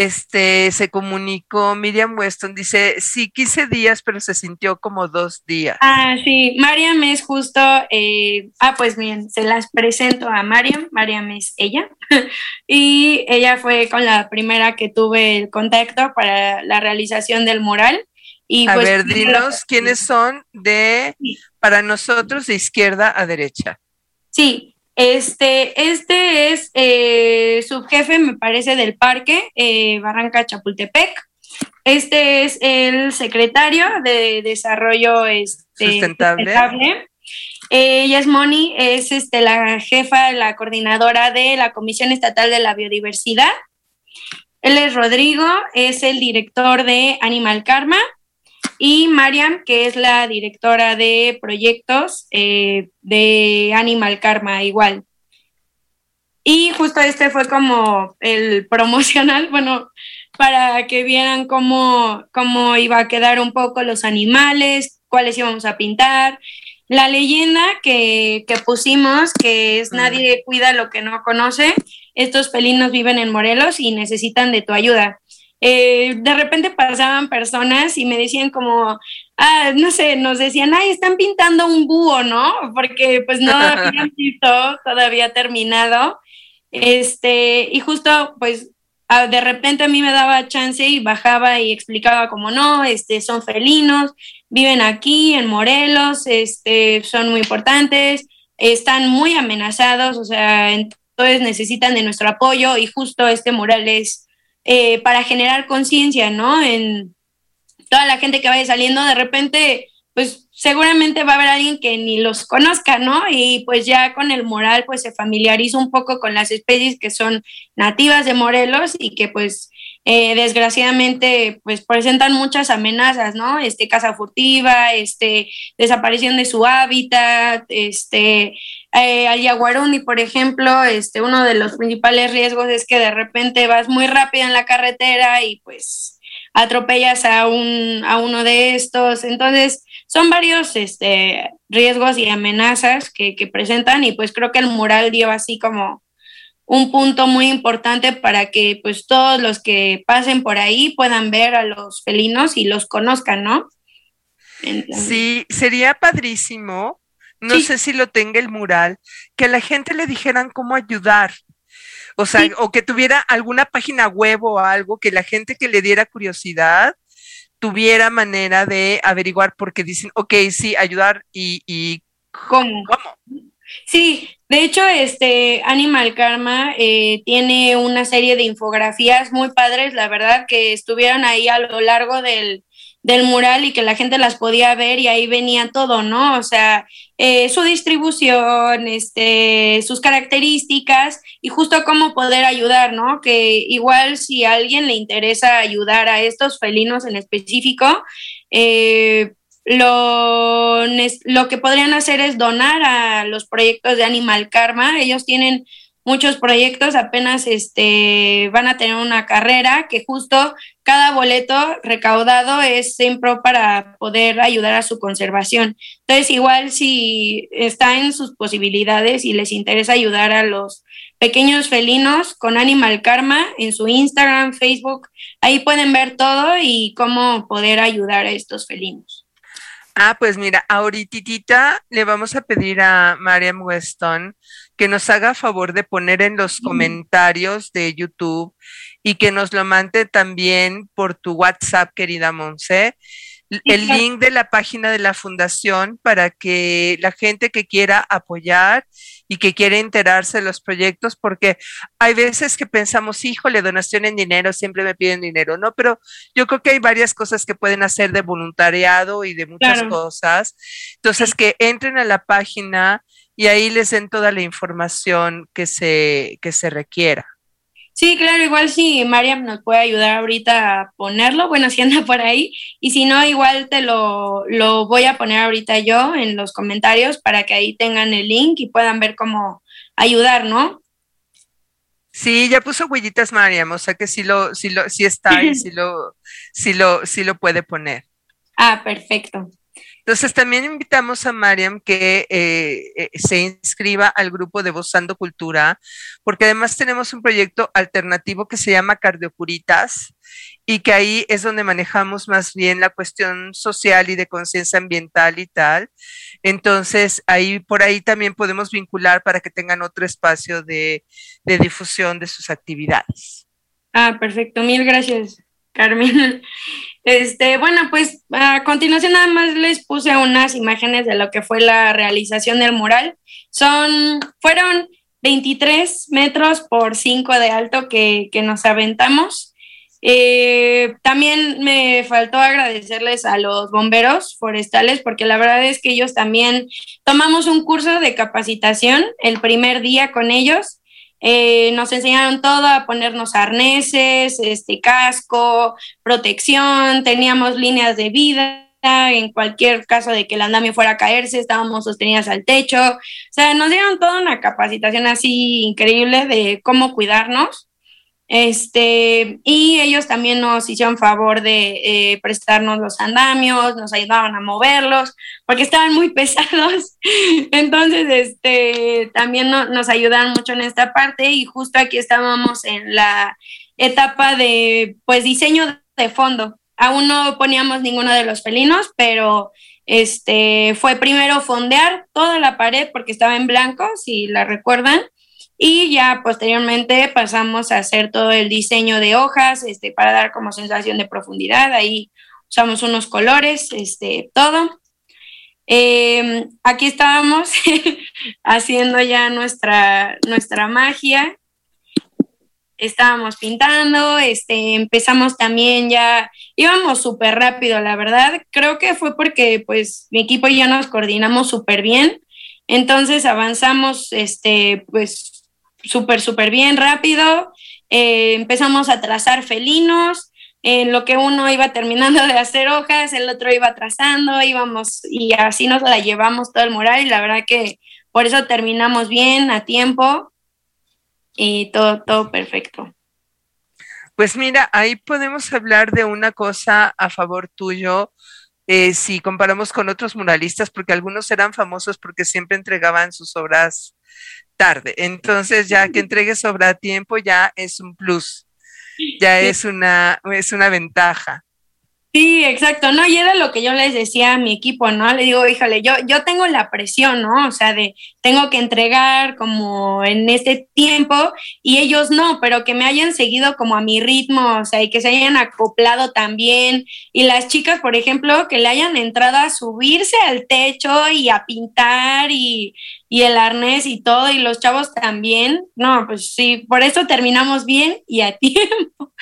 este se comunicó Miriam Weston, dice, sí, 15 días, pero se sintió como dos días. Ah, sí, Mariam es justo, eh, ah, pues bien, se las presento a Mariam, Mariam es ella, y ella fue con la primera que tuve el contacto para la realización del mural a pues, ver, dinos quiénes son de, para nosotros, de izquierda a derecha. Sí, este, este es eh, subjefe, me parece, del parque eh, Barranca Chapultepec. Este es el secretario de Desarrollo este, Sustentable. Eh, ella es Moni, es este, la jefa, la coordinadora de la Comisión Estatal de la Biodiversidad. Él es Rodrigo, es el director de Animal Karma y Mariam, que es la directora de proyectos eh, de Animal Karma, igual. Y justo este fue como el promocional, bueno, para que vieran cómo, cómo iba a quedar un poco los animales, cuáles íbamos a pintar. La leyenda que, que pusimos, que es nadie cuida lo que no conoce, estos felinos viven en Morelos y necesitan de tu ayuda. Eh, de repente pasaban personas y me decían como, ah, no sé, nos decían, ay, están pintando un búho, ¿no? Porque pues no habían visto todavía terminado. Este, y justo pues de repente a mí me daba chance y bajaba y explicaba como no, este, son felinos, viven aquí en Morelos, este, son muy importantes, están muy amenazados, o sea, entonces necesitan de nuestro apoyo y justo este mural es eh, para generar conciencia, ¿no? En toda la gente que vaya saliendo, de repente, pues seguramente va a haber alguien que ni los conozca, ¿no? Y pues ya con el moral, pues se familiariza un poco con las especies que son nativas de Morelos y que pues eh, desgraciadamente pues presentan muchas amenazas, ¿no? Este, caza furtiva, este, desaparición de su hábitat, este, eh, al yaguarundi, por ejemplo, este, uno de los principales riesgos es que de repente vas muy rápido en la carretera y pues atropellas a, un, a uno de estos, entonces son varios este, riesgos y amenazas que, presentan y pues creo que el mural dio así como un punto muy importante para que pues todos los que pasen por ahí puedan ver a los felinos y los conozcan, ¿no? sí, sería padrísimo, no sé si lo tenga el mural, que a la gente le dijeran cómo ayudar. O sea, o que tuviera alguna página web o algo que la gente que le diera curiosidad tuviera manera de averiguar porque dicen, ok, sí, ayudar y, ¿cómo? Sí, de hecho, este Animal Karma eh, tiene una serie de infografías muy padres, la verdad, que estuvieron ahí a lo largo del, del mural y que la gente las podía ver y ahí venía todo, ¿no? O sea, eh, su distribución, este, sus características y justo cómo poder ayudar, ¿no? Que igual si a alguien le interesa ayudar a estos felinos en específico, eh, lo, lo que podrían hacer es donar a los proyectos de Animal Karma. Ellos tienen muchos proyectos apenas este, van a tener una carrera que justo cada boleto recaudado es siempre para poder ayudar a su conservación. Entonces, igual si está en sus posibilidades y les interesa ayudar a los pequeños felinos con Animal Karma en su Instagram, Facebook, ahí pueden ver todo y cómo poder ayudar a estos felinos. Ah, pues mira, ahorita le vamos a pedir a Mariam Weston que nos haga favor de poner en los comentarios de YouTube y que nos lo mande también por tu WhatsApp, querida Monse, el link de la página de la fundación para que la gente que quiera apoyar y que quiera enterarse de los proyectos, porque hay veces que pensamos, híjole, donación en dinero, siempre me piden dinero, ¿no? Pero yo creo que hay varias cosas que pueden hacer de voluntariado y de muchas cosas. Entonces, que entren a la página y ahí les den toda la información que se, que se requiera. Sí, claro, igual si Mariam nos puede ayudar ahorita a ponerlo, bueno, si anda por ahí, y si no, igual te lo, lo voy a poner ahorita yo en los comentarios para que ahí tengan el link y puedan ver cómo ayudar, ¿no? Sí, ya puso huellitas Mariam, o sea que sí lo, sí lo, sí está y sí lo, sí lo, sí lo puede poner. Ah, perfecto. Entonces también invitamos a Mariam que eh, eh, se inscriba al grupo de Vozando Cultura, porque además tenemos un proyecto alternativo que se llama Cardiocuritas y que ahí es donde manejamos más bien la cuestión social y de conciencia ambiental y tal. Entonces, ahí por ahí también podemos vincular para que tengan otro espacio de difusión de sus actividades. Ah, perfecto. Mil gracias, Carmen. Este, bueno, pues a continuación nada más les puse unas imágenes de lo que fue la realización del mural. Son, fueron 23 metros por 5 de alto que, nos aventamos. Eh, también me faltó agradecerles a los bomberos forestales porque la verdad es que ellos también tomamos un curso de capacitación el primer día con ellos eh, nos enseñaron todo, a ponernos arneses, este casco, protección, teníamos líneas de vida en cualquier caso de que el andamio fuera a caerse, estábamos sostenidas al techo. O sea, nos dieron toda una capacitación así increíble de cómo cuidarnos. Este, y ellos también nos hicieron favor de eh, prestarnos los andamios, nos ayudaban a moverlos, porque estaban muy pesados. Entonces, este, también nos ayudaron mucho en esta parte y justo aquí estábamos en la etapa de, pues, diseño de fondo. Aún no poníamos ninguno de los felinos, pero este, fue primero fondear toda la pared porque estaba en blanco, si la recuerdan y ya posteriormente pasamos a hacer todo el diseño de hojas este, para dar como sensación de profundidad. Ahí usamos unos colores, este, todo. Em, aquí estábamos haciendo ya nuestra, nuestra magia. Estábamos pintando, este, empezamos también ya, íbamos súper rápido, la verdad. Creo que fue porque pues mi equipo y yo nos coordinamos súper bien. Entonces avanzamos, este, pues súper, súper bien, rápido. Eh, empezamos a trazar felinos, en lo que uno iba terminando de hacer hojas, el otro iba trazando, íbamos y así nos la llevamos todo el mural y la verdad que por eso terminamos bien, a tiempo y todo, todo perfecto. Pues mira, ahí podemos hablar de una cosa a favor tuyo, eh, si comparamos con otros muralistas, porque algunos eran famosos porque siempre entregaban sus obras tarde. Entonces, ya que entregues obra a tiempo, ya es un plus ya es una, es una ventaja. Sí, exacto, ¿no? Y era lo que yo les decía a mi equipo, ¿no? Le digo, híjole, yo, yo tengo la presión, ¿no? O sea, de tengo que entregar como en este tiempo y ellos no, pero que me hayan seguido como a mi ritmo, o sea, y que se hayan acoplado también. Y las chicas, por ejemplo, que le hayan entrado a subirse al techo y a pintar y, y el arnés y todo, y los chavos también. No, pues sí, por eso terminamos bien y a tiempo.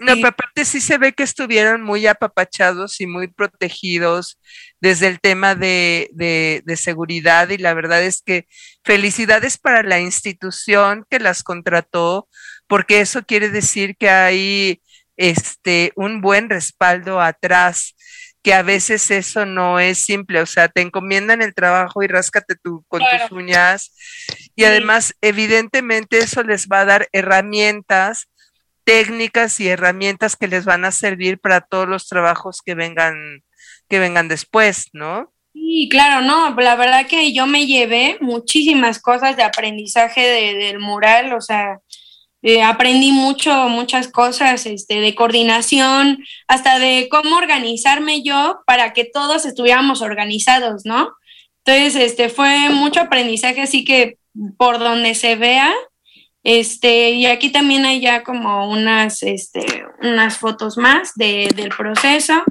No, pero aparte sí se ve que estuvieron muy apapachados y muy protegidos desde el tema de, de, seguridad y la verdad es que felicidades para la institución que las contrató, porque eso quiere decir que hay este, un buen respaldo atrás que a veces eso no es simple, o sea, te encomiendan el trabajo y ráscate tú con tus uñas y además evidentemente eso les va a dar herramientas técnicas y herramientas que les van a servir para todos los trabajos que vengan, que vengan después, ¿no? Sí, claro, no, la verdad que yo me llevé muchísimas cosas de aprendizaje del mural, o sea, eh, aprendí mucho, muchas cosas, este, de coordinación, hasta de cómo organizarme yo para que todos estuviéramos organizados, ¿no? Entonces, este, fue mucho aprendizaje, así que por donde se vea, este, y aquí también hay ya como unas, este, unas fotos más del proceso.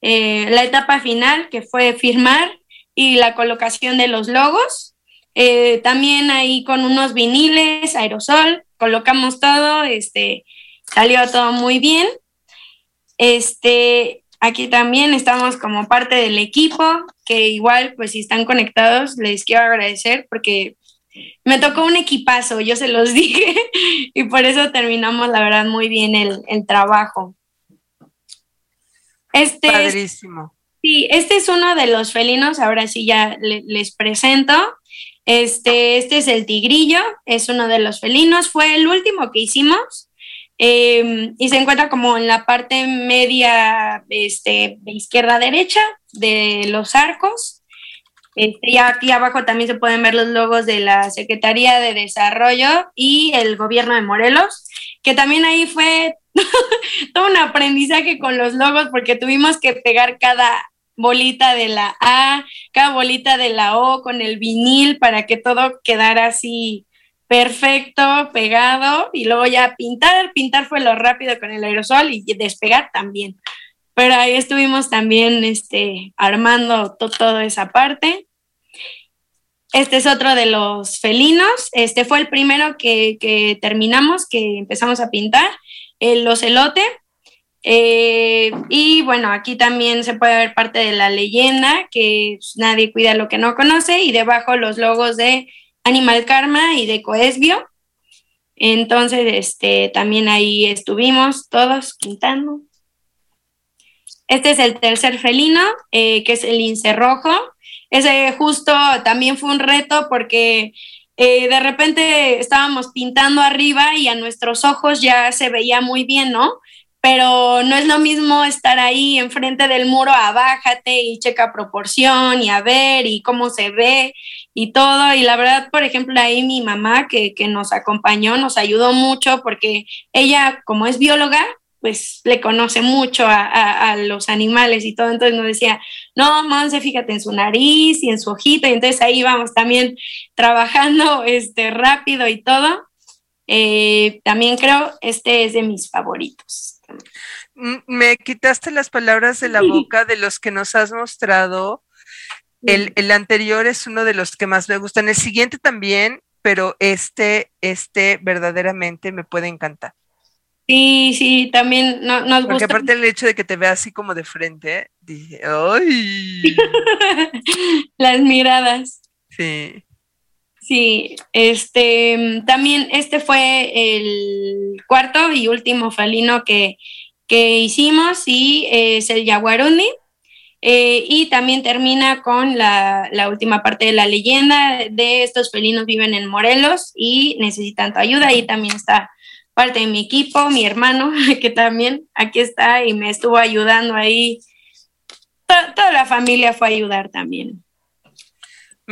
Eh, la etapa final, que fue firmar y la colocación de los logos. Eh, también ahí con unos viniles, aerosol, colocamos todo, este, salió todo muy bien. Este, aquí también estamos como parte del equipo, que igual, pues si están conectados, les quiero agradecer porque me tocó un equipazo, yo se los dije, y por eso terminamos, la verdad, muy bien el, trabajo. Este Padrísimo. sí, este es uno de los felinos, ahora sí ya les presento. Este, este es el tigrillo, es uno de los felinos, fue el último que hicimos. Em, y se encuentra como en la parte media este, de izquierda derecha de los arcos. Este, y aquí abajo también se pueden ver los logos de la Secretaría de Desarrollo y el gobierno de Morelos, que también ahí fue todo un aprendizaje con los logos porque tuvimos que pegar cada bolita de la A, cada bolita de la O con el vinil para que todo quedara así perfecto, pegado y luego ya pintar, pintar fue lo rápido con el aerosol y despegar también pero ahí estuvimos también este, armando toda esa parte. Este es otro de los felinos. Este fue el primero que, terminamos, que empezamos a pintar, el ocelote. Eh, y bueno, aquí también se puede ver parte de la leyenda, que nadie cuida lo que no conoce, y debajo los logos de Animal Karma y de Coesbio. Entonces, este, también ahí estuvimos todos pintando. Este es el tercer felino, eh, que es el lince rojo. Ese justo también fue un reto porque eh, de repente estábamos pintando arriba y a nuestros ojos ya se veía muy bien, ¿no? Pero no es lo mismo estar ahí enfrente del muro, abájate y checa proporción y a ver y cómo se ve y todo. Y la verdad, por ejemplo, ahí mi mamá que, que nos acompañó nos ayudó mucho porque ella, como es bióloga, pues le conoce mucho a, los animales y todo, entonces nos decía, no, Monse, fíjate en su nariz y en su ojito, y entonces ahí vamos también trabajando este, rápido y todo. Eh, también creo, este es de mis favoritos. Me quitaste las palabras de la boca de los que nos has mostrado. El, el, anterior es uno de los que más me gustan. El siguiente también, pero este, este verdaderamente me puede encantar. Sí, sí, también no, nos Porque aparte el hecho de que te vea así como de frente, dije, ¡ay! Las miradas. Sí. Sí, este, también este fue el cuarto y último felino que, que hicimos y es el Yaguarundi. Eh, y también termina con la, la, última parte de la leyenda de estos felinos viven en Morelos y necesitan tu ayuda. Y también está parte de mi equipo, mi hermano, que también aquí está y me estuvo ayudando ahí. toda la familia fue a ayudar también.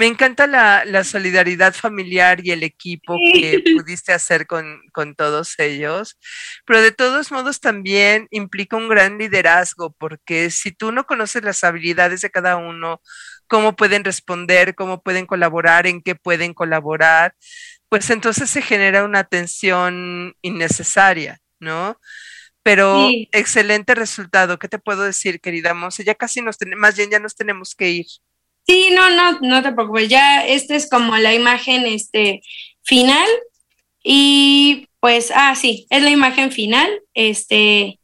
Me encanta la, solidaridad familiar y el equipo que pudiste hacer con, con, todos ellos, pero de todos modos también implica un gran liderazgo, porque si tú no conoces las habilidades de cada uno, cómo pueden responder, cómo pueden colaborar, en qué pueden colaborar, pues entonces se genera una tensión innecesaria, ¿no? Pero excelente resultado. ¿Qué te puedo decir, querida Monse? Ya casi nos tenemos, más bien ya nos tenemos que ir. Sí, no, no, no te preocupes. Ya esta es como la imagen este, final. Y pues, ah, sí, es la imagen final. Este.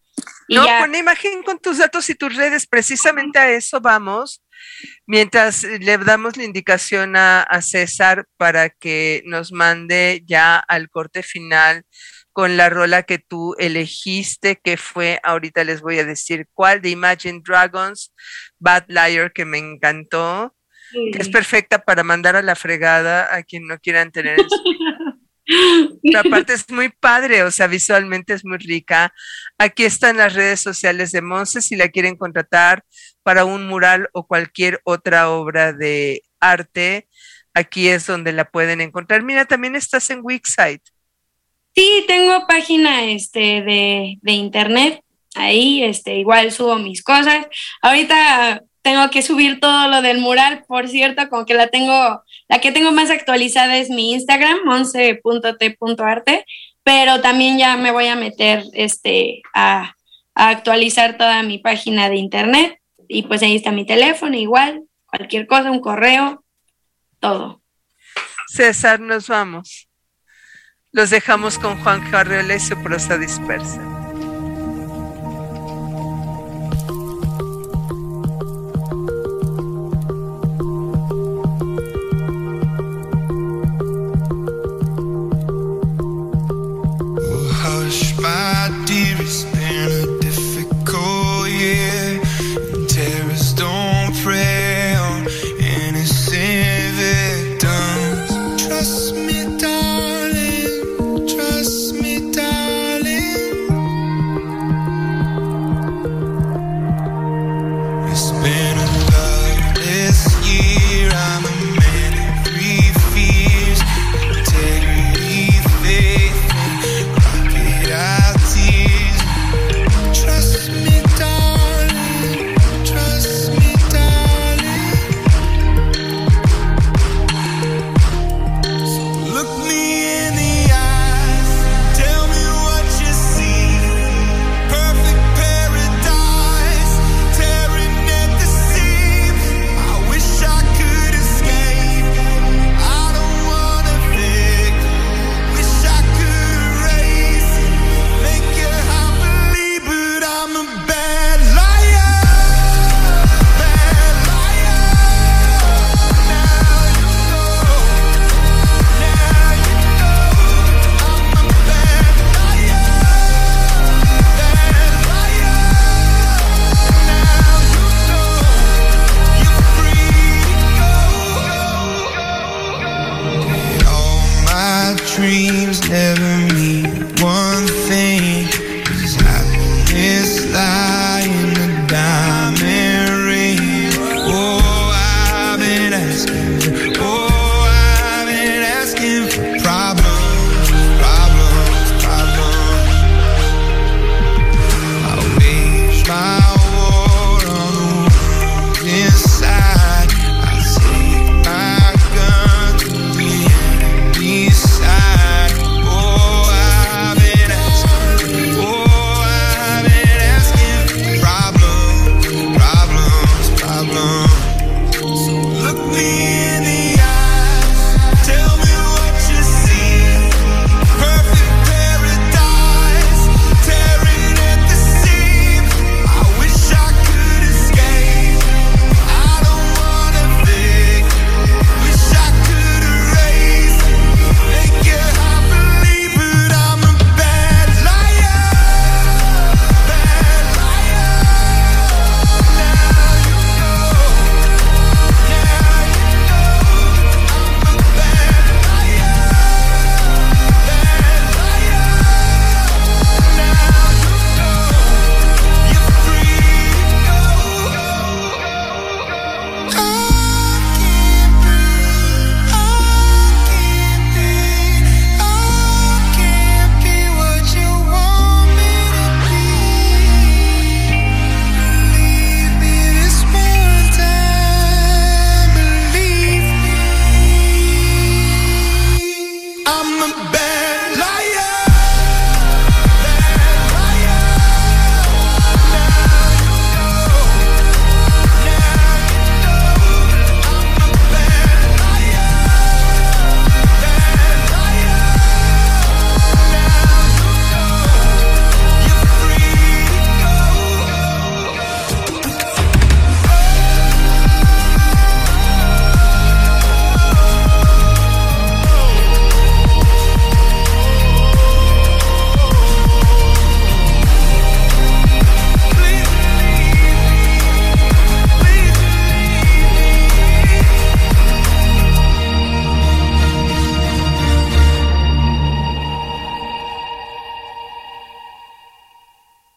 no, con la imagen con tus datos y tus redes, precisamente a eso vamos. Mientras le damos la indicación a, César para que nos mande ya al corte final con la rola que tú elegiste, que fue, ahorita les voy a decir cuál, de Imagine Dragons, Bad Liar, que me encantó, que es perfecta para mandar a la fregada a quien no quieran tener en su la parte es muy padre, o sea, visualmente es muy rica. Aquí están las redes sociales de Monse si la quieren contratar para un mural o cualquier otra obra de arte. Aquí es donde la pueden encontrar. Mira, también estás en Wixsite. Sí, tengo página este, de, de internet. Ahí este, igual subo mis cosas. Ahorita tengo que subir todo lo del mural, por cierto, como que la tengo, la que tengo más actualizada es mi Instagram, 11.t.arte, pero también ya me voy a meter este, a, a, actualizar toda mi página de internet y pues ahí está mi teléfono, igual, cualquier cosa, un correo, todo. César, nos vamos. Los dejamos con Juan Carriola y su prosa dispersa.